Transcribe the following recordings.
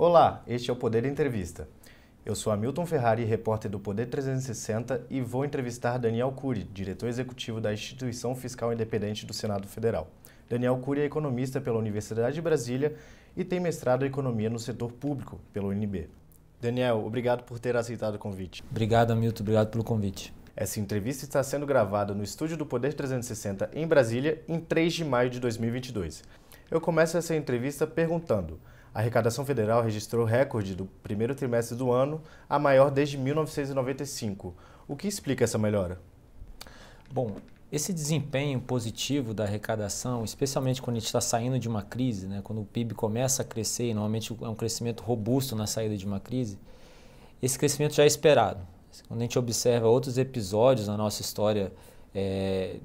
Olá, este é o Poder Entrevista. Eu sou Hamilton Ferrari, repórter do Poder 360 e vou entrevistar Daniel Cury, diretor executivo da Instituição Fiscal Independente do Senado Federal. Daniel Cury é economista pela Universidade de Brasília e tem mestrado em Economia no Setor Público pela UNB. Daniel, obrigado por ter aceitado o convite. Obrigado, Hamilton. Obrigado pelo convite. Essa entrevista está sendo gravada no estúdio do Poder 360 em Brasília em 3 de maio de 2022. Eu começo essa entrevista perguntando: a arrecadação federal registrou recorde do primeiro trimestre do ano, a maior desde 1995. O que explica essa melhora? Bom, esse desempenho positivo da arrecadação, especialmente quando a gente está saindo de uma crise, né, quando o PIB começa a crescer, e normalmente é um crescimento robusto na saída de uma crise, esse crescimento já é esperado. Quando a gente observa outros episódios na nossa história é,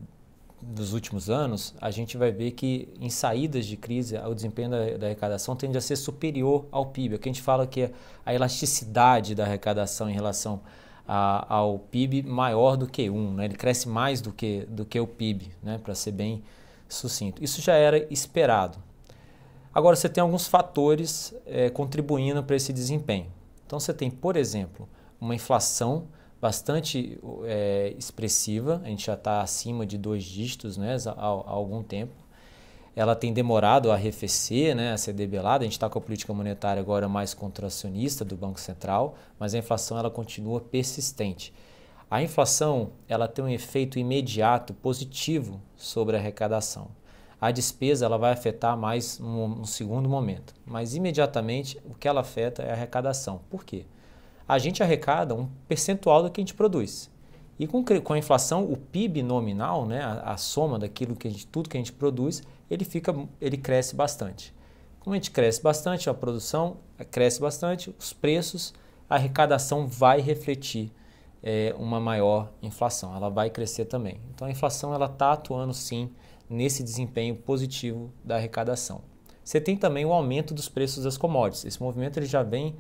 dos últimos anos, a gente vai ver que em saídas de crise, o desempenho da, da, arrecadação tende a ser superior ao PIB. Aqui a gente fala que a elasticidade da arrecadação em relação a, ao PIB maior do que 1, né? ele cresce mais do que, do que o PIB, né? para ser bem sucinto. Isso já era esperado. Agora, você tem alguns fatores é, contribuindo para esse desempenho. Então, você tem, por exemplo, uma inflação bastante é, expressiva, a gente já está acima de dois dígitos né, há, há, algum tempo. Ela tem demorado a arrefecer, né, a ser debelada. A gente está com a política monetária agora mais contracionista do Banco Central, mas a inflação ela continua persistente. A inflação ela tem um efeito imediato positivo sobre a arrecadação. A despesa ela vai afetar mais no segundo momento, mas imediatamente o que ela afeta é a arrecadação. Por quê? A gente arrecada um percentual do que a gente produz. E com, com a inflação, o PIB nominal, né, a, a soma daquilo que a gente, tudo que a gente produz, ele, fica, ele cresce bastante. Como a gente cresce bastante, a produção cresce bastante, os preços, a arrecadação vai refletir é, uma maior inflação, ela vai crescer também. Então a inflação ela está atuando sim nesse desempenho positivo da arrecadação. Você tem também o aumento dos preços das commodities. Esse movimento ele já vem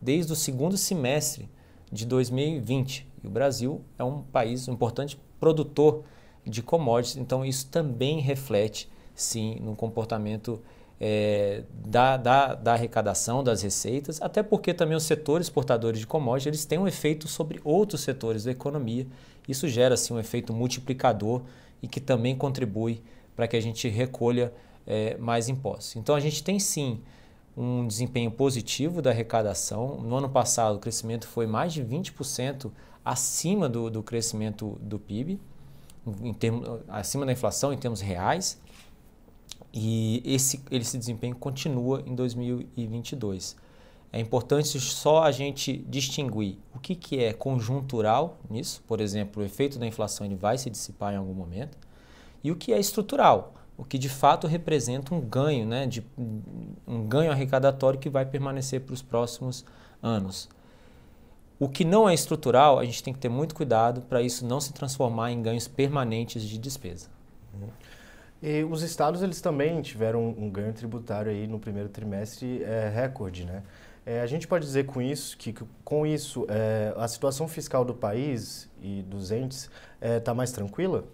desde o segundo semestre de 2020. E o Brasil é um país, um importante produtor de commodities, então isso também reflete, sim, no comportamento é, da, da, da, arrecadação, das receitas, até porque também os setores exportadores de commodities eles têm um efeito sobre outros setores da economia. Isso gera assim, um efeito multiplicador e que também contribui para que a gente recolha é, mais impostos. Então a gente tem sim um desempenho positivo da arrecadação. No ano passado, o crescimento foi mais de 20% acima do, do crescimento do PIB, em termos, acima da inflação em termos reais. E esse, esse desempenho continua em 2022. É importante só a gente distinguir o que, que é conjuntural nisso, por exemplo, o efeito da inflação ele vai se dissipar em algum momento, e o que é estrutural o que de fato representa um ganho, né, de, um ganho arrecadatório que vai permanecer para os próximos anos. O que não é estrutural, a gente tem que ter muito cuidado para isso não se transformar em ganhos permanentes de despesa. E os estados eles também tiveram um ganho tributário aí no primeiro trimestre é, recorde, né? É, a gente pode dizer com isso que com isso é, a situação fiscal do país e dos entes está é, mais tranquila?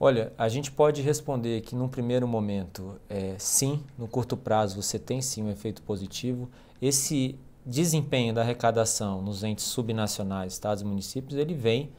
Olha, a gente pode responder que num primeiro momento, é, sim, no curto prazo você tem sim um efeito positivo. Esse desempenho da arrecadação nos entes subnacionais, estados e municípios, ele vem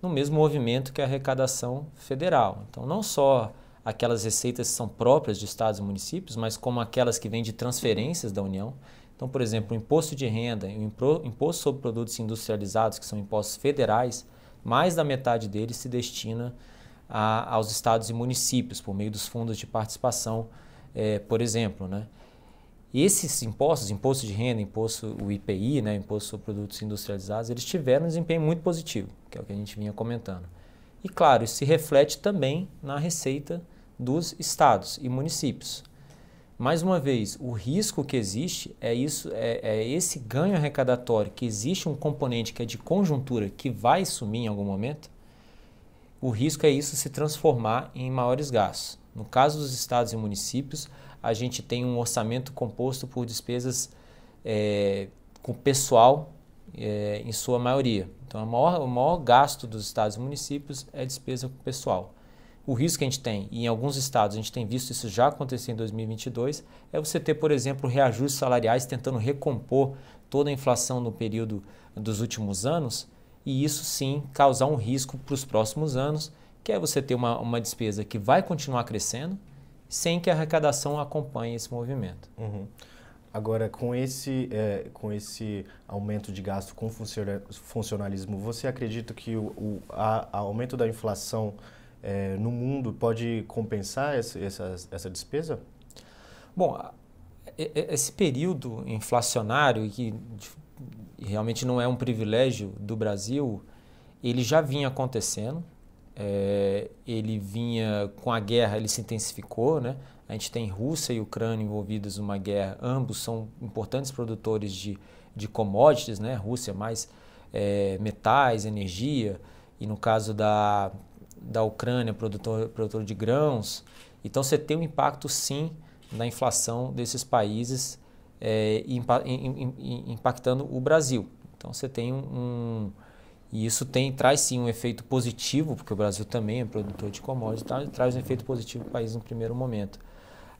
no mesmo movimento que a arrecadação federal. Então, não só aquelas receitas que são próprias de estados e municípios, mas como aquelas que vêm de transferências da União. Então, por exemplo, o imposto de renda e o imposto sobre produtos industrializados, que são impostos federais, mais da metade deles se destina a, aos estados e municípios por meio dos fundos de participação, é, por exemplo. Né? Esses impostos, imposto de renda, imposto, o IPI, né, imposto sobre produtos industrializados, eles tiveram um desempenho muito positivo, que é o que a gente vinha comentando. E claro, isso se reflete também na receita dos estados e municípios. Mais uma vez, o risco que existe é isso, é, é, esse ganho arrecadatório, que existe um componente que é de conjuntura que vai sumir em algum momento, o risco é isso se transformar em maiores gastos. No caso dos estados e municípios, a gente tem um orçamento composto por despesas é, com pessoal é, em sua maioria. Então, maior, o maior gasto dos estados e municípios é despesa com pessoal. O risco que a gente tem, e em alguns estados a gente tem visto isso já acontecer em 2022, é você ter, por exemplo, reajustes salariais tentando recompor toda a inflação no período dos últimos anos, e isso sim causar um risco para os próximos anos, que é você ter uma, uma despesa que vai continuar crescendo sem que a arrecadação acompanhe esse movimento. Uhum. Agora, com esse, é, com esse aumento de gasto com funcionalismo, você acredita que o, o a, a aumento da inflação é, no mundo pode compensar essa, essa, essa despesa? Bom, esse período inflacionário, que realmente não é um privilégio do Brasil, ele já vinha acontecendo. É, ele vinha com a guerra, ele se intensificou, né? A gente tem Rússia e Ucrânia envolvidos numa guerra, ambos são importantes produtores de, de commodities, né? Rússia mais é, metais, energia, e no caso da, da Ucrânia, produtor, produtor de grãos. Então você tem um impacto sim na inflação desses países é, impactando o Brasil. Então você tem um, um e isso tem, traz sim um efeito positivo, porque o Brasil também é produtor de commodities, tá? traz um efeito positivo para o país no primeiro momento.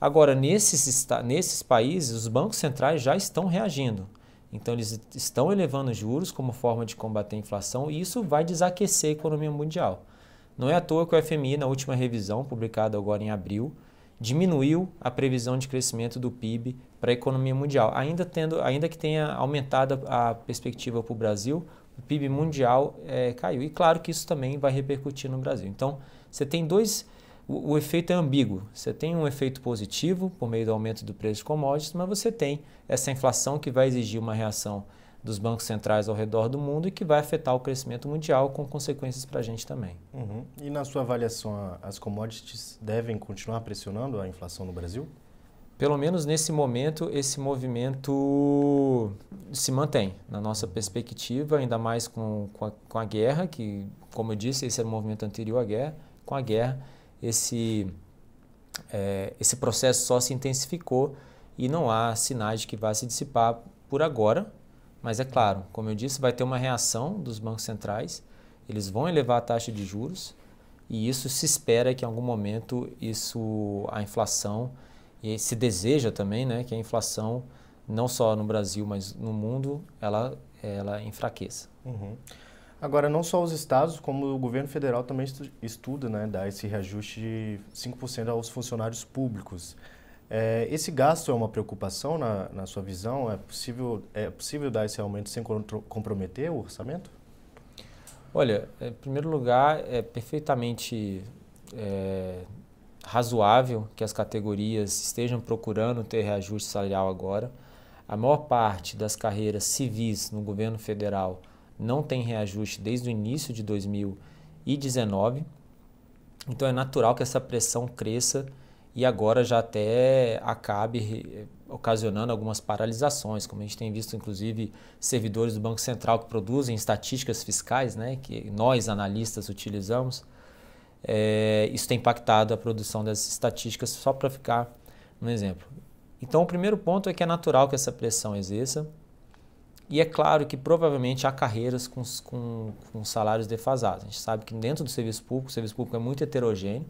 Agora, nesses, nesses países, os bancos centrais já estão reagindo. Então, eles estão elevando juros como forma de combater a inflação e isso vai desaquecer a economia mundial. Não é à toa que o FMI, na última revisão, publicada agora em abril, diminuiu a previsão de crescimento do PIB para a economia mundial. Ainda, tendo, ainda que tenha aumentado a perspectiva para o Brasil, o PIB mundial é, caiu. E claro que isso também vai repercutir no Brasil. Então, você tem dois. O, o, efeito é ambíguo. Você tem um efeito positivo por meio do aumento do preço de commodities, mas você tem essa inflação que vai exigir uma reação dos bancos centrais ao redor do mundo e que vai afetar o crescimento mundial com consequências para a gente também. Uhum. E na sua avaliação, as commodities devem continuar pressionando a inflação no Brasil? pelo menos nesse momento, esse movimento se mantém na nossa perspectiva, ainda mais com, com, a, com a guerra, que, como eu disse, esse era o movimento anterior à guerra. Com a guerra, esse, é, esse processo só se intensificou e não há sinais de que vá se dissipar por agora. Mas é claro, como eu disse, vai ter uma reação dos bancos centrais, eles vão elevar a taxa de juros e isso se espera que em algum momento isso, a inflação e se deseja também né, que a inflação, não só no Brasil, mas no mundo, ela, ela enfraqueça. Uhum. Agora, não só os estados, como o governo federal também estuda né, dar esse reajuste de 5% aos funcionários públicos. É, esse gasto é uma preocupação na, na sua visão? É possível, é possível dar esse aumento sem comprometer o orçamento? Olha, em primeiro lugar, é perfeitamente é, razoável que as categorias estejam procurando ter reajuste salarial agora. A maior parte das carreiras civis no governo federal não tem reajuste desde o início de 2019. Então é natural que essa pressão cresça e agora já até acabe ocasionando algumas paralisações, como a gente tem visto inclusive servidores do Banco Central que produzem estatísticas fiscais, né, que nós analistas utilizamos é, isso tem impactado a produção dessas estatísticas, só para ficar um exemplo. Então, o primeiro ponto é que é natural que essa pressão exerça, e é claro que provavelmente há carreiras com, com, com, salários defasados. A gente sabe que dentro do serviço público, o serviço público é muito heterogêneo.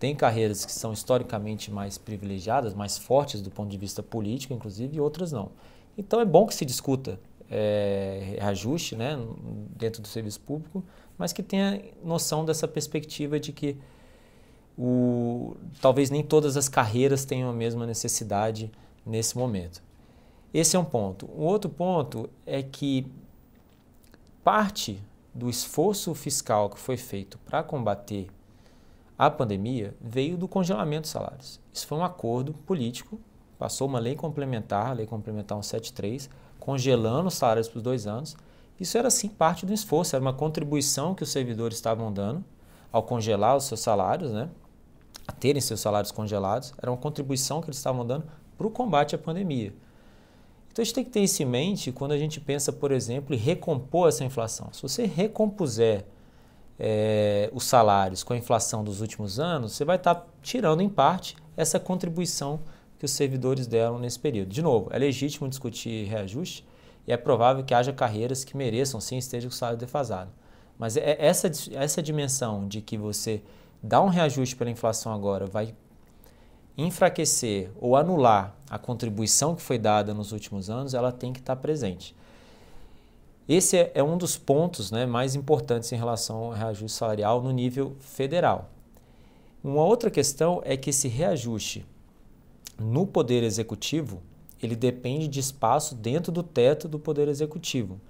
Tem carreiras que são historicamente mais privilegiadas, mais fortes do ponto de vista político, inclusive, e outras não. Então é bom que se discuta é, reajuste né, dentro do serviço público, mas que tenha noção dessa perspectiva de que o, talvez nem todas as carreiras tenham a mesma necessidade nesse momento. Esse é um ponto. O outro ponto é que parte do esforço fiscal que foi feito para combater a pandemia veio do congelamento dos salários. Isso foi um acordo político, passou uma lei complementar, a lei complementar 173, congelando os salários por dois anos isso era sim parte do esforço, era uma contribuição que os servidores estavam dando ao congelar os seus salários, né? a terem seus salários congelados, era uma contribuição que eles estavam dando para o combate à pandemia. Então a gente tem que ter isso em mente quando a gente pensa, por exemplo, em recompor essa inflação. Se você recompuser é, os salários com a inflação dos últimos anos, você vai estar tá tirando em parte essa contribuição que os servidores deram nesse período. De novo, é legítimo discutir reajuste, e é provável que haja carreiras que mereçam sim estejam com salário defasado. Mas é essa, essa dimensão de que você dar um reajuste pela inflação agora vai enfraquecer ou anular a contribuição que foi dada nos últimos anos, ela tem que estar presente. Esse é, é um dos pontos né, mais importantes em relação ao reajuste salarial no nível federal. Uma outra questão é que esse reajuste no Poder Executivo ele depende de espaço dentro do teto do Poder Executivo.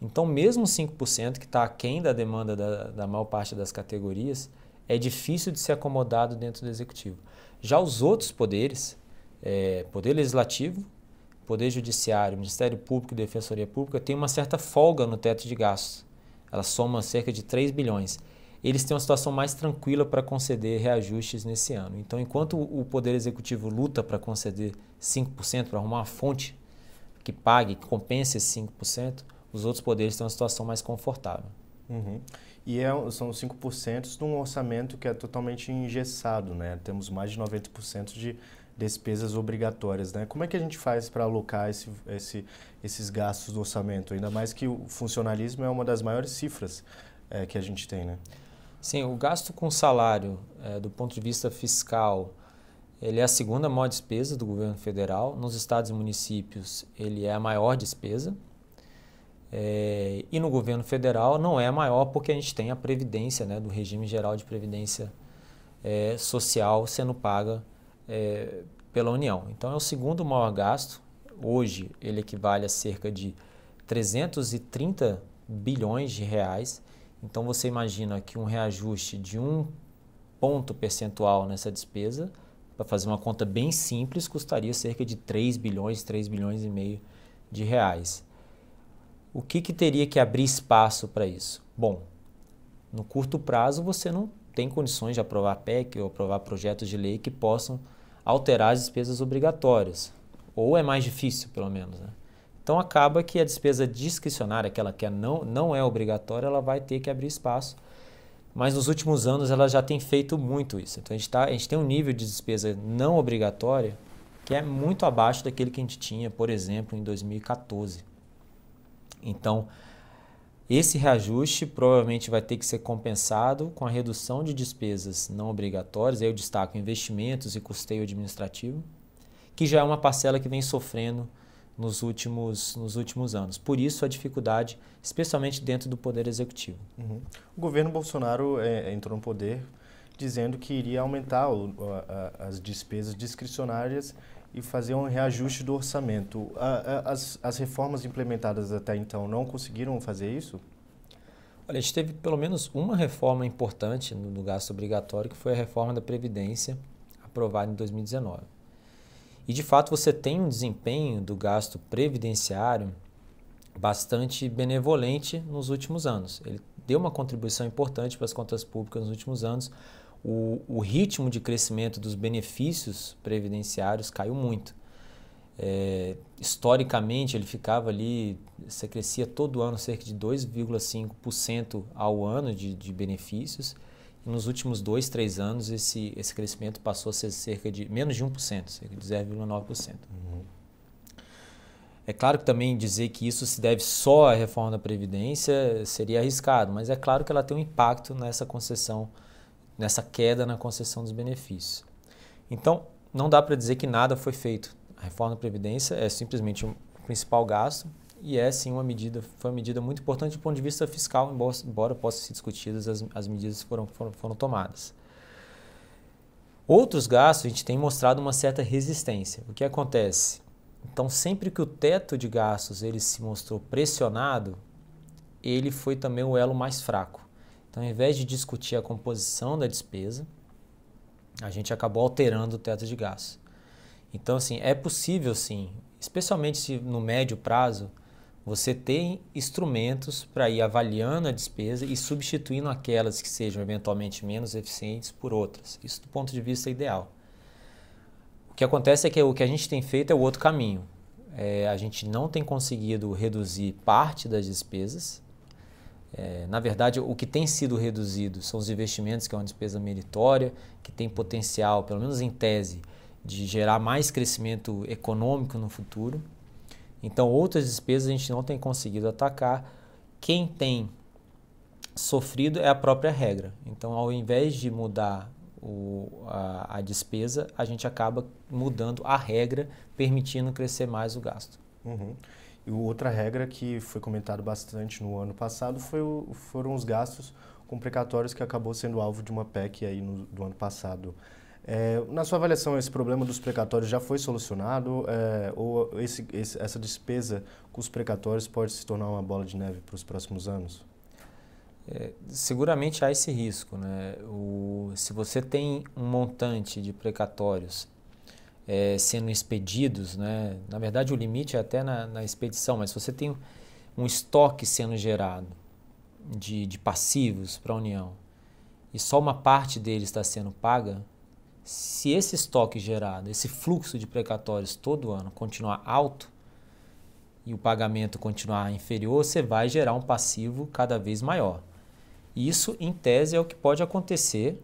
Então, mesmo 5%, que está aquém da demanda da, da maior parte das categorias, é difícil de ser acomodado dentro do Executivo. Já os outros poderes, é, Poder Legislativo, Poder Judiciário, Ministério Público e Defensoria Pública, têm uma certa folga no teto de gastos. Ela soma cerca de 3 bilhões. Eles têm uma situação mais tranquila para conceder reajustes nesse ano. Então, enquanto o Poder Executivo luta para conceder 5%, para arrumar uma fonte que pague, que compense esse 5%, os outros poderes têm uma situação mais confortável. Uhum. E é, são 5% de um orçamento que é totalmente engessado, né? Temos mais de 90% de despesas obrigatórias, né? Como é que a gente faz para alocar esse, esse, esses gastos do orçamento? Ainda mais que o funcionalismo é uma das maiores cifras é, que a gente tem, né? Sim, o gasto com salário, é, do ponto de vista fiscal, ele é a segunda maior despesa do governo federal. Nos estados e municípios, ele é a maior despesa. É, e no governo federal não é maior porque a gente tem a previdência né, do regime geral de previdência social sendo paga é, pela União. Então é o segundo maior gasto. Hoje ele equivale a cerca de 330 bilhões de reais. Então você imagina que um reajuste de um ponto percentual nessa despesa, para fazer uma conta bem simples, custaria cerca de 3 bilhões, 3 bilhões e meio de reais. O que, que teria que abrir espaço para isso? Bom, no curto prazo você não tem condições de aprovar PEC ou aprovar projetos de lei que possam alterar as despesas obrigatórias. Ou é mais difícil, pelo menos. Né? Então acaba que a despesa discricionária, aquela que é não, não é obrigatória, ela vai ter que abrir espaço. Mas nos últimos anos ela já tem feito muito isso. Então a gente, tá, a gente tem um nível de despesa não obrigatória que é muito abaixo daquele que a gente tinha, por exemplo, em 2014. Então, esse reajuste provavelmente vai ter que ser compensado com a redução de despesas não obrigatórias, aí eu destaco investimentos e custeio administrativo, que já é uma parcela que vem sofrendo nos últimos, nos últimos anos. Por isso a dificuldade, especialmente dentro do Poder Executivo. Uhum. O governo Bolsonaro é, entrou no poder dizendo que iria aumentar o, a, a, as despesas discricionárias e fazer um reajuste do orçamento. As, as reformas implementadas até então não conseguiram fazer isso? Olha, a gente teve pelo menos uma reforma importante no, no gasto obrigatório, que foi a reforma da Previdência, aprovada em 2019. E de fato você tem um desempenho do gasto previdenciário bastante benevolente nos últimos anos. Ele deu uma contribuição importante para as contas públicas nos últimos anos, o, o ritmo de crescimento dos benefícios previdenciários caiu muito. É, historicamente, ele ficava ali, você crescia todo ano cerca de 2,5% ao ano de, de benefícios. E nos últimos dois, três anos, esse, esse crescimento passou a ser cerca de menos de 1%, cerca de 0,9%. Uhum. É claro que também dizer que isso se deve só à reforma da Previdência seria arriscado, mas é claro que ela tem um impacto nessa concessão nessa queda na concessão dos benefícios. Então, não dá para dizer que nada foi feito. A reforma da Previdência é simplesmente o principal gasto e é sim uma medida, foi uma medida muito importante do ponto de vista fiscal, embora, possam ser discutidas as, as medidas que foram, foram, foram tomadas. Outros gastos, a gente tem mostrado uma certa resistência. O que acontece? Então, sempre que o teto de gastos ele se mostrou pressionado, ele foi também o elo mais fraco. Então, ao invés de discutir a composição da despesa, a gente acabou alterando o teto de gastos. Então, assim, é possível sim, especialmente se no médio prazo, você tem instrumentos para ir avaliando a despesa e substituindo aquelas que sejam eventualmente menos eficientes por outras. Isso do ponto de vista ideal. O que acontece é que o que a gente tem feito é o outro caminho. É, a gente não tem conseguido reduzir parte das despesas, é, na verdade, o que tem sido reduzido são os investimentos, que é uma despesa meritória, que tem potencial, pelo menos em tese, de gerar mais crescimento econômico no futuro. Então, outras despesas a gente não tem conseguido atacar. Quem tem sofrido é a própria regra. Então, ao invés de mudar o, a, a, despesa, a gente acaba mudando a regra, permitindo crescer mais o gasto. Uhum. E outra regra que foi comentado bastante no ano passado foi o, foram os gastos com precatórios que acabou sendo alvo de uma PEC aí no, do ano passado. É, na sua avaliação, esse problema dos precatórios já foi solucionado é, ou esse, esse, essa despesa com os precatórios pode se tornar uma bola de neve para os próximos anos? É, seguramente há esse risco. Né? O, se você tem um montante de precatórios é, sendo expedidos, né? na verdade o limite é até na, na expedição, mas se você tem um estoque sendo gerado de, de passivos para a União e só uma parte deles está sendo paga, se esse estoque gerado, esse fluxo de precatórios todo ano continuar alto e o pagamento continuar inferior, você vai gerar um passivo cada vez maior. Isso, em tese, é o que pode acontecer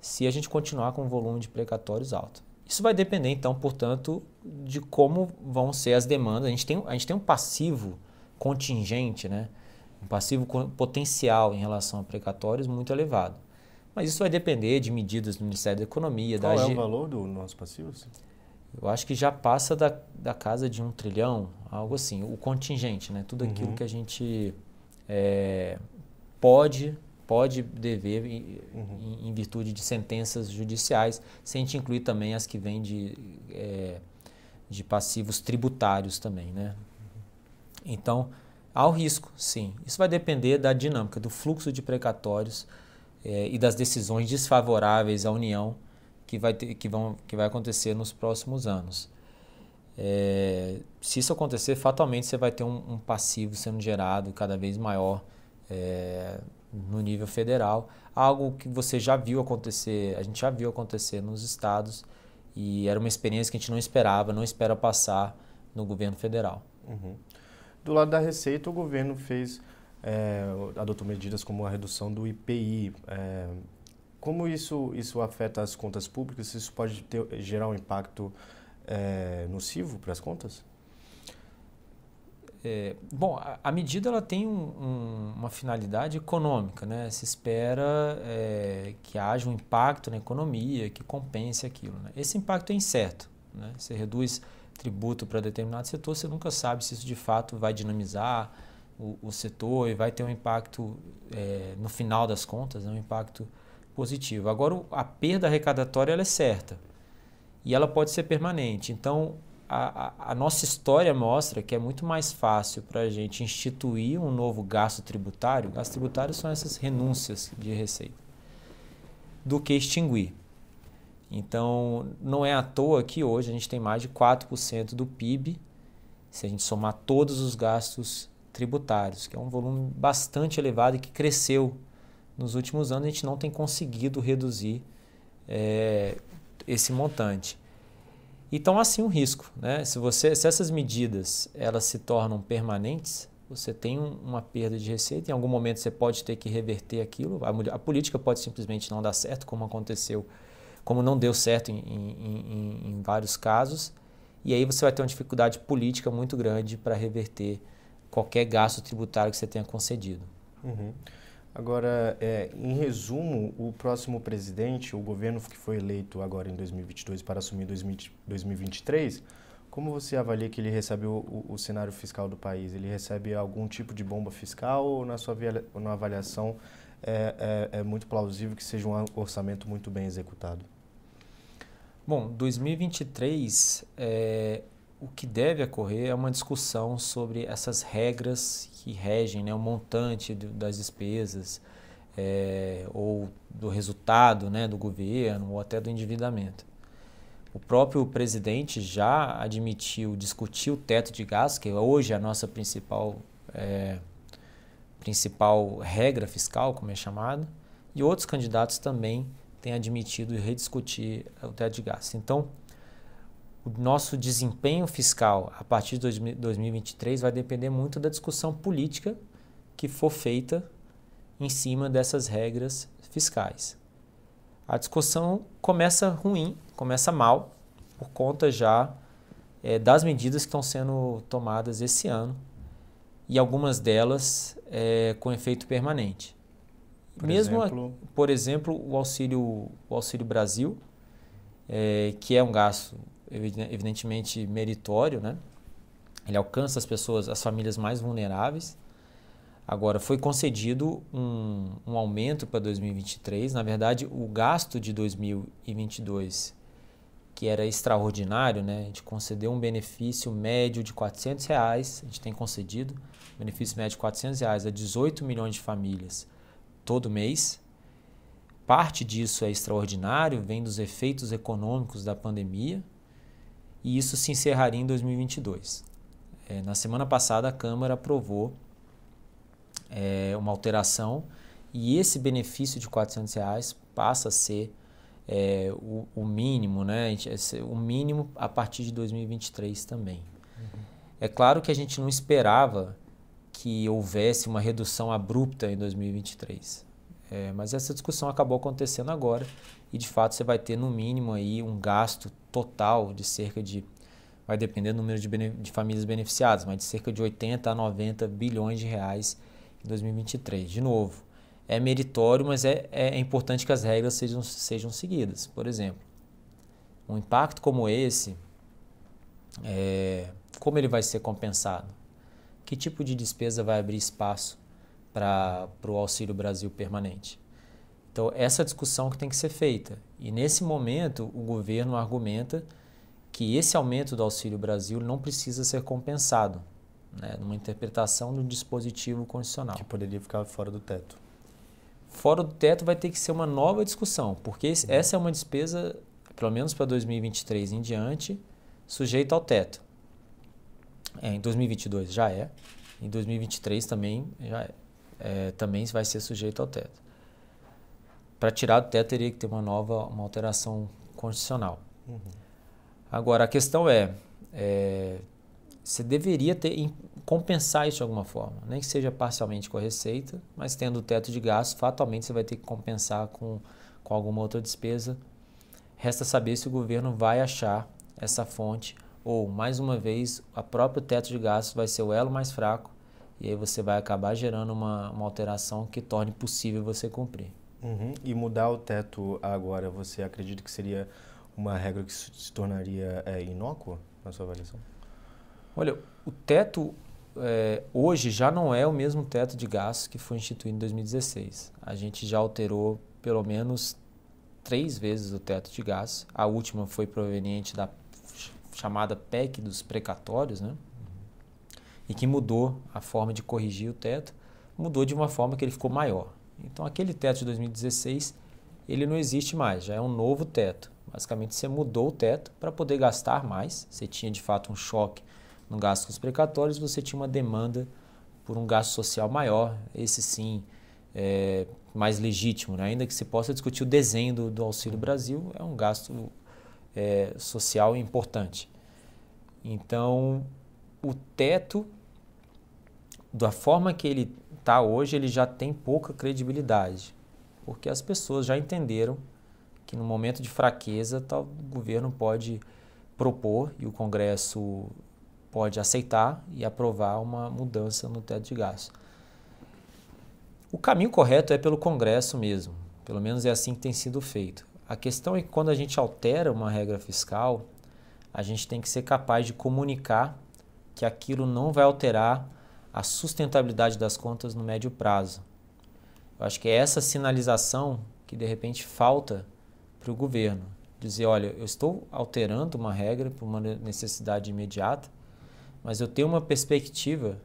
se a gente continuar com um volume de precatórios alto. Isso vai depender, então, portanto, de como vão ser as demandas. A gente tem, a gente tem um passivo contingente, né? um passivo potencial em relação a precatórios muito elevado. Mas isso vai depender de medidas do Ministério da Economia. Qual da é o valor do nosso passivo? Eu acho que já passa da, da casa de um trilhão, algo assim. O contingente, né? Tudo aquilo uhum. que a gente é, pode pode dever em, uhum. em, virtude de sentenças judiciais, sem te incluir também as que vêm de, é, de passivos tributários também, né? Então, há o risco, sim. Isso vai depender da dinâmica, do fluxo de precatórios, é, e das decisões desfavoráveis à União que vai, ter, que vão, que vai acontecer nos próximos anos. É, se isso acontecer, fatalmente você vai ter um, um passivo sendo gerado cada vez maior é, no nível federal, algo que você já viu acontecer, a gente já viu acontecer nos estados e era uma experiência que a gente não esperava, não espera passar no governo federal. Uhum. Do lado da Receita, o governo fez é, adotou medidas como a redução do IPI. É, como isso, isso afeta as contas públicas? Isso pode ter, gerar um impacto é, nocivo para as contas? É, bom, a, a, medida ela tem um, um, uma finalidade econômica, né? Se espera é, que haja um impacto na economia que compense aquilo. Né? Esse impacto é incerto. Né? Você reduz tributo para determinado setor, você nunca sabe se isso de fato vai dinamizar o, o setor e vai ter um impacto, é, no final das contas, né, um impacto positivo. Agora, a perda arrecadatória ela é certa e ela pode ser permanente. Então, a, a, nossa história mostra que é muito mais fácil para a gente instituir um novo gasto tributário. Gastos tributários são essas renúncias de receita do que extinguir. Então, não é à toa que hoje a gente tem mais de 4% do PIB, se a gente somar todos os gastos tributários, que é um volume bastante elevado e que cresceu nos últimos anos. A gente não tem conseguido reduzir é, esse montante. Então, assim, um risco. Né? Se, você, se essas medidas elas se tornam permanentes, você tem um, uma perda de receita. Em algum momento você pode ter que reverter aquilo. A, a, política pode simplesmente não dar certo, como aconteceu, como não deu certo em, em, em, em vários casos. E aí você vai ter uma dificuldade política muito grande para reverter qualquer gasto tributário que você tenha concedido. Uhum. Agora, é, em resumo, o próximo presidente, o governo que foi eleito agora em 2022 para assumir 2023, como você avalia que ele recebe o, o, o, cenário fiscal do país? Ele recebe algum tipo de bomba fiscal ou, na sua na avaliação, é, é, é muito plausível que seja um orçamento muito bem executado? Bom, 2023 é, o que deve ocorrer é uma discussão sobre essas regras que regem né, o montante das despesas é, ou do resultado né, do governo ou até do endividamento. O próprio presidente já admitiu discutir o teto de gastos, que hoje é a nossa principal, é, principal regra fiscal, como é chamado, e outros candidatos também têm admitido rediscutir o teto de gastos. Então, o nosso desempenho fiscal a partir de 2023 vai depender muito da discussão política que for feita em cima dessas regras fiscais. A discussão começa ruim, começa mal, por conta já é, das medidas que estão sendo tomadas esse ano e algumas delas é, com efeito permanente. Por Mesmo, exemplo... A, por exemplo, o auxílio, o auxílio Brasil, é, que é um gasto evidentemente meritório, né? Ele alcança as pessoas, as famílias mais vulneráveis. Agora, foi concedido um, um aumento para 2023. Na verdade, o gasto de 2022, que era extraordinário, né? a gente concedeu um benefício médio de 400 reais. A gente tem concedido benefício médio de 400 reais a 18 milhões de famílias todo mês. Parte disso é extraordinário, vem dos efeitos econômicos da pandemia, e isso se encerraria em 2022. É, na semana passada, a Câmara aprovou é, uma alteração e esse benefício de 400 reais passa a ser é, o, o, mínimo, né? o mínimo a partir de 2023 também. Uhum. É claro que a gente não esperava que houvesse uma redução abrupta em 2023. É, mas essa discussão acabou acontecendo agora e de fato você vai ter no mínimo aí um gasto total de cerca de vai depender do número de, de famílias beneficiadas, mas de cerca de 80 a 90 bilhões de reais em 2023. De novo, é meritório, mas é, é importante que as regras sejam, sejam seguidas. Por exemplo, um impacto como esse, é, como ele vai ser compensado? Que tipo de despesa vai abrir espaço para o Auxílio Brasil permanente? Então, essa discussão que tem que ser feita. E nesse momento, o governo argumenta que esse aumento do Auxílio Brasil não precisa ser compensado, né, numa interpretação do dispositivo constitucional. Que poderia ficar fora do teto. Fora do teto vai ter que ser uma nova discussão, porque uhum. essa é uma despesa, pelo menos para 2023 em diante, sujeita ao teto. É, em 2022 já é, em 2023 também já é, é também vai ser sujeito ao teto. Para tirar do teto teria que ter uma nova, uma alteração constitucional. Uhum. Agora, a questão é, é, você deveria ter compensar isso de alguma forma, nem que seja parcialmente com a receita, mas tendo o teto de gastos, fatalmente você vai ter que compensar com, com alguma outra despesa. Resta saber se o governo vai achar essa fonte ou, mais uma vez, a próprio teto de gastos vai ser o elo mais fraco e aí você vai acabar gerando uma, uma alteração que torne possível você cumprir. Uhum. E mudar o teto agora, você acredita que seria uma regra que se tornaria é, inócua na sua avaliação? Olha, o teto é, hoje já não é o mesmo teto de gastos que foi instituído em 2016. A gente já alterou pelo menos três vezes o teto de gastos. A última foi proveniente da chamada PEC dos precatórios, né? E que mudou a forma de corrigir o teto, mudou de uma forma que ele ficou maior. Então aquele teto de 2016 ele não existe mais, já é um novo teto. Basicamente, você mudou o teto para poder gastar mais. Você tinha de fato um choque no gasto com os precatórios, você tinha uma demanda por um gasto social maior. Esse sim é mais legítimo, né? ainda que se possa discutir o desenho do, do Auxílio Brasil, é um gasto é, social importante. Então, o teto, da forma que ele está hoje, ele já tem pouca credibilidade, porque as pessoas já entenderam que no momento de fraqueza tal, governo pode propor e o Congresso pode aceitar e aprovar uma mudança no teto de gastos. O caminho correto é pelo Congresso mesmo, pelo menos é assim que tem sido feito. A questão é que quando a gente altera uma regra fiscal, a gente tem que ser capaz de comunicar que aquilo não vai alterar a sustentabilidade das contas no médio prazo. Eu acho que é essa sinalização que de repente falta para o governo. Dizer, olha, eu estou alterando uma regra por uma necessidade imediata, mas eu tenho uma perspectiva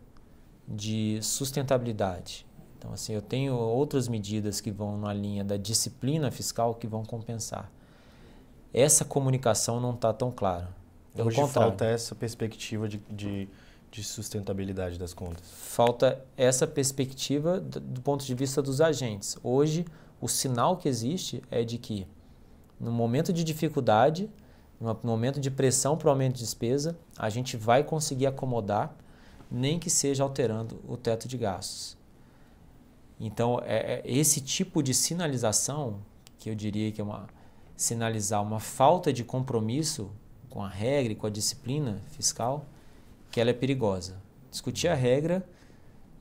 de sustentabilidade. Então, assim, eu tenho outras medidas que vão na linha da disciplina fiscal que vão compensar. Essa comunicação não está tão clara. Pelo Hoje contrário. falta essa perspectiva de, de, de, sustentabilidade das contas. Falta essa perspectiva do, ponto de vista dos agentes. Hoje, o sinal que existe é de que no momento de dificuldade, no momento de pressão para o aumento de despesa, a gente vai conseguir acomodar, nem que seja alterando o teto de gastos. Então, é, é esse tipo de sinalização, que eu diria que é uma sinalizar uma falta de compromisso com a regra e com a disciplina fiscal, que ela é perigosa. Discutir a regra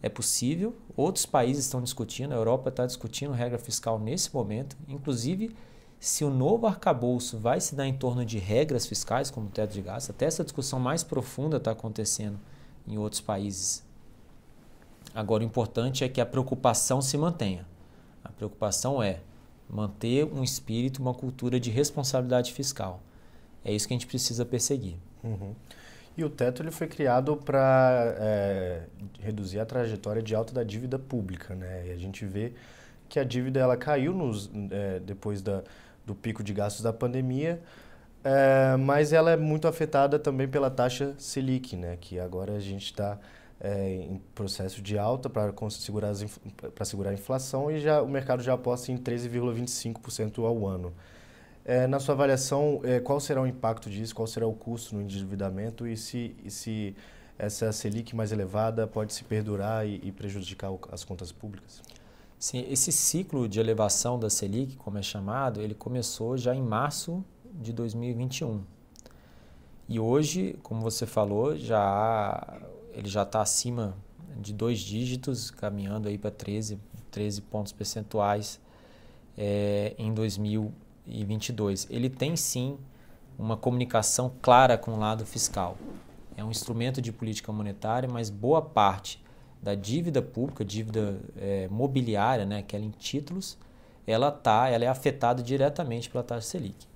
é possível. Outros países estão discutindo, a Europa está discutindo regra fiscal nesse momento. Inclusive, se o novo arcabouço vai se dar em torno de regras fiscais, como o teto de gastos, até essa discussão mais profunda está acontecendo em outros países. Agora, o importante é que a preocupação se mantenha. A preocupação é manter um espírito, uma cultura de responsabilidade fiscal. É isso que a gente precisa perseguir. Uhum. E o teto ele foi criado para é, reduzir a trajetória de alta da dívida pública, né? E a gente vê que a dívida ela caiu nos, é, depois da, do pico de gastos da pandemia, é, mas ela é muito afetada também pela taxa Selic, né? Que agora a gente está é, em processo de alta para segurar, segurar a inflação e já, o mercado já aposta em 13,25% ao ano. É, na sua avaliação, é, qual será o impacto disso, qual será o custo no endividamento e se, e se essa Selic mais elevada pode se perdurar e, e prejudicar o, as contas públicas? Sim, esse ciclo de elevação da Selic, como é chamado, ele começou já em março de 2021. E hoje, como você falou, já ele já está acima de dois dígitos, caminhando aí para 13, 13 pontos percentuais é, em 2022. Ele tem sim uma comunicação clara com o lado fiscal. É um instrumento de política monetária, mas boa parte da dívida pública, dívida é, mobiliária, né, aquela em títulos, ela tá, ela é afetada diretamente pela taxa Selic.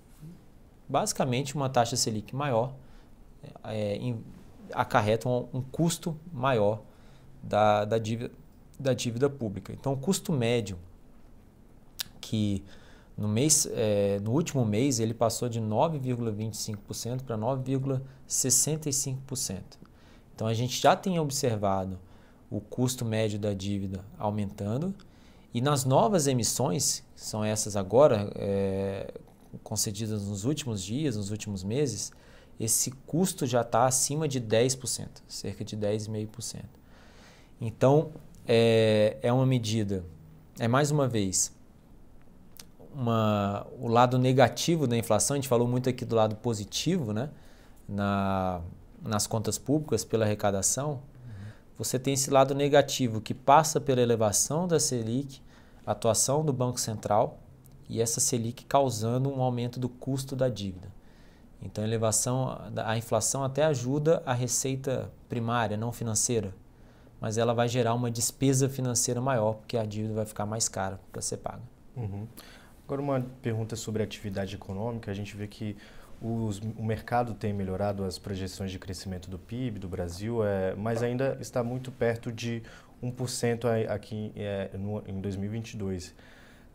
Basicamente, uma taxa Selic maior é, em, acarreta um, um, custo maior da, da, dívida, da dívida pública. Então, o custo médio que no, mês, é, no último mês ele passou de 9,25% para 9,65%. Então, a gente já tem observado o custo médio da dívida aumentando e nas novas emissões, que são essas agora, é, concedidas nos últimos dias, nos últimos meses, esse custo já está acima de 10%, cerca de 10,5%. Então, é, é uma medida, é mais uma vez, uma, o lado negativo da inflação, a gente falou muito aqui do lado positivo, né? Na, nas contas públicas pela arrecadação, uhum. você tem esse lado negativo que passa pela elevação da Selic, atuação do Banco Central e essa Selic causando um aumento do custo da dívida. Então, a elevação, a inflação até ajuda a receita primária, não financeira, mas ela vai gerar uma despesa financeira maior, porque a dívida vai ficar mais cara para ser paga. Uhum. Agora, uma pergunta sobre a atividade econômica. A gente vê que os, o mercado tem melhorado as projeções de crescimento do PIB do Brasil, é, mas ainda está muito perto de 1% aqui é, no, em 2022.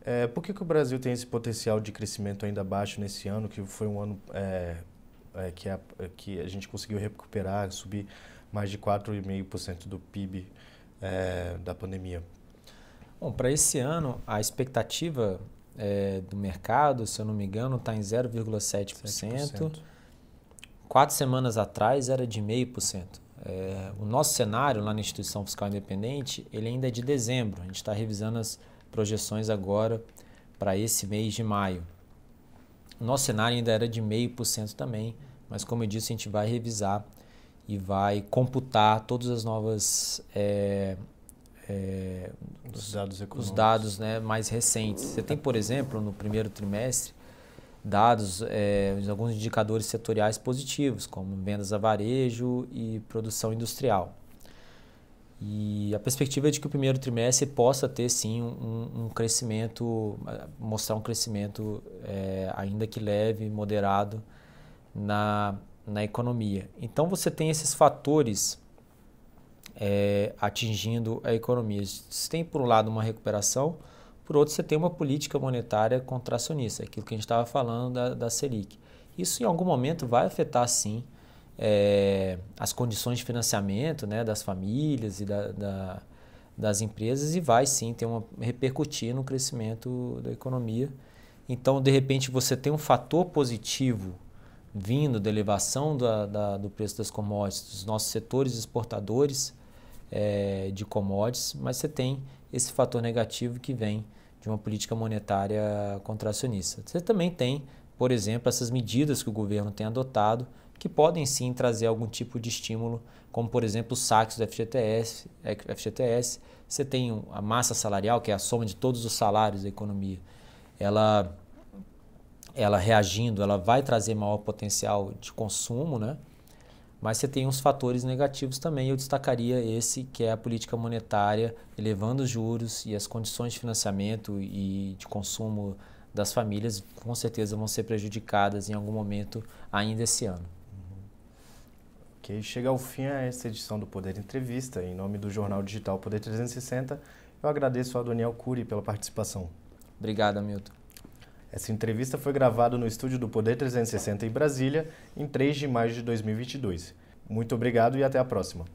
É, por que, que o Brasil tem esse potencial de crescimento ainda baixo nesse ano, que foi um ano é, é, que, a, que a gente conseguiu recuperar, subir mais de 4,5% do PIB é, da pandemia? Bom, para esse ano, a expectativa é, do mercado, se eu não me engano, está em 0,7%. Quatro semanas atrás era de 0,5%. É, o nosso cenário lá na Instituição Fiscal Independente, ele ainda é de dezembro. A gente está revisando as projeções agora para esse mês de maio. O nosso cenário ainda era de 0,5% também, mas como eu disse, a gente vai revisar e vai computar todas as novas é, é, os dados, os dados né, mais recentes. Você tem, por exemplo, no primeiro trimestre, dados, é, alguns indicadores setoriais positivos, como vendas a varejo e produção industrial. E a perspectiva é de que o primeiro trimestre possa ter sim um, um crescimento, mostrar um crescimento é, ainda que leve, moderado na, na economia. Então você tem esses fatores é, atingindo a economia. Você tem por um lado uma recuperação, por outro você tem uma política monetária contracionista, aquilo que a gente estava falando da, da Selic. Isso em algum momento vai afetar sim é, as condições de financiamento né, das famílias e da, da, das empresas e vai sim ter uma repercutir no crescimento da economia. Então, de repente, você tem um fator positivo vindo da elevação da, da, do preço das commodities, dos nossos setores exportadores é, de commodities, mas você tem esse fator negativo que vem de uma política monetária contracionista. Você também tem, por exemplo, essas medidas que o governo tem adotado que podem sim trazer algum tipo de estímulo, como por exemplo os saques do FGTS. FGTS. Você tem a massa salarial, que é a soma de todos os salários da economia. Ela, ela reagindo, ela vai trazer maior potencial de consumo, né? Mas você tem uns fatores negativos também. Eu destacaria esse, que é a política monetária, elevando os juros e as condições de financiamento e de consumo das famílias, com certeza vão ser prejudicadas em algum momento ainda esse ano. Ok, chega ao fim essa edição do Poder Entrevista. Em nome do jornal digital Poder 360, eu agradeço ao Daniel Cury pela participação. Obrigado, Hamilton. Essa entrevista foi gravada no estúdio do Poder 360 em Brasília, em 3 de maio de 2022. Muito obrigado e até a próxima.